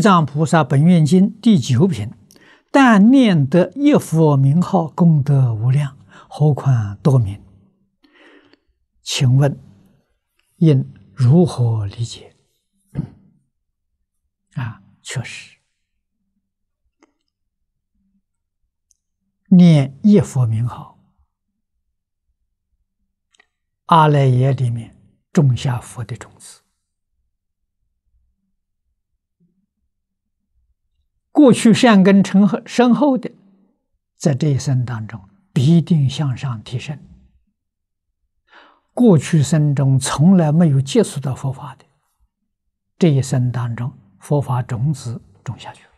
藏菩萨本愿经第九品，但念得一佛名号，功德无量，何况多名？请问应如何理解？啊，确实，念一佛名号，阿赖耶里面种下佛的种子。过去善根成深厚的，在这一生当中必定向上提升。过去生中从来没有接触到佛法的，这一生当中佛法种子种下去了，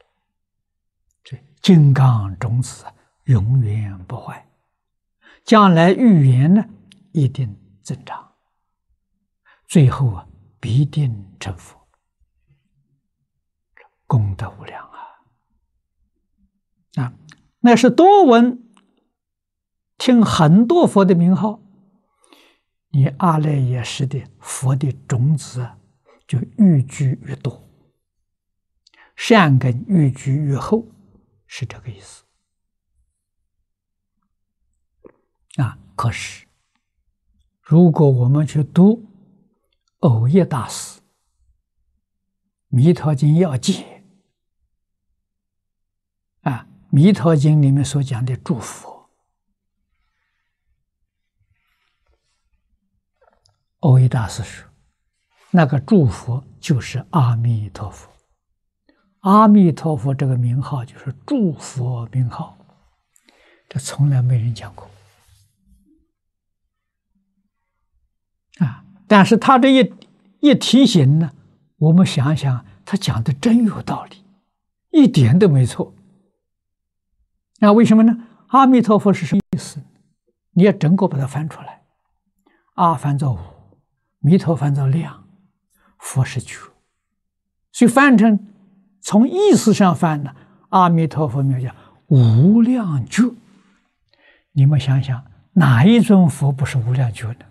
这金刚种子永远不坏，将来遇缘呢一定增长，最后啊必定成佛，功德无量。啊，那是多闻听很多佛的名号，你阿赖耶识的佛的种子就愈聚愈多，善根愈聚愈厚，是这个意思。啊，可是如果我们去读藕益大师《弥陀经要解》啊。《弥陀经》里面所讲的祝福，欧一大师说，那个祝福就是阿弥陀佛。阿弥陀佛这个名号就是祝福名号，这从来没人讲过啊！但是他这一一提醒呢，我们想想，他讲的真有道理，一点都没错。那为什么呢？阿弥陀佛是什么意思？你要整个把它翻出来，阿翻作无，弥陀翻作量，佛是觉，所以翻成从意思上翻呢，阿弥陀佛名叫无量觉。你们想想，哪一尊佛不是无量觉呢？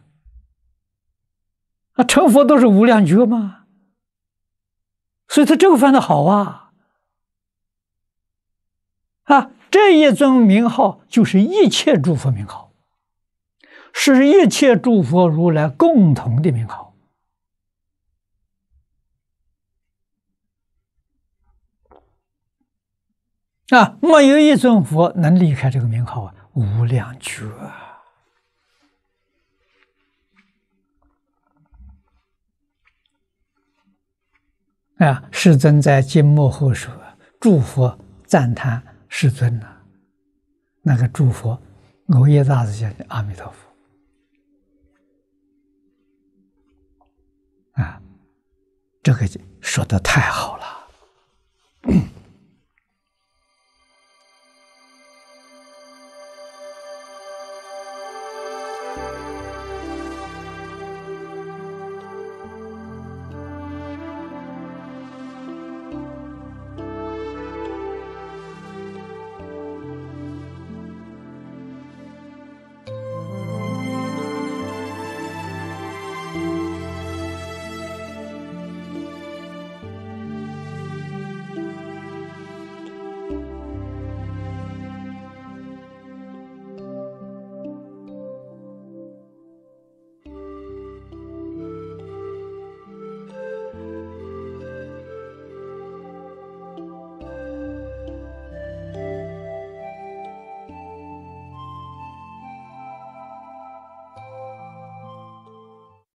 啊，成佛都是无量觉吗？所以他这个翻的好啊，啊。这一尊名号就是一切诸佛名号，是一切诸佛如来共同的名号啊！没有一尊佛能离开这个名号啊！无量觉啊！世尊在经末后说：“诸佛赞叹。”世尊呐，那个诸佛，欧耶大师讲的阿弥陀佛啊，这个说的太好了。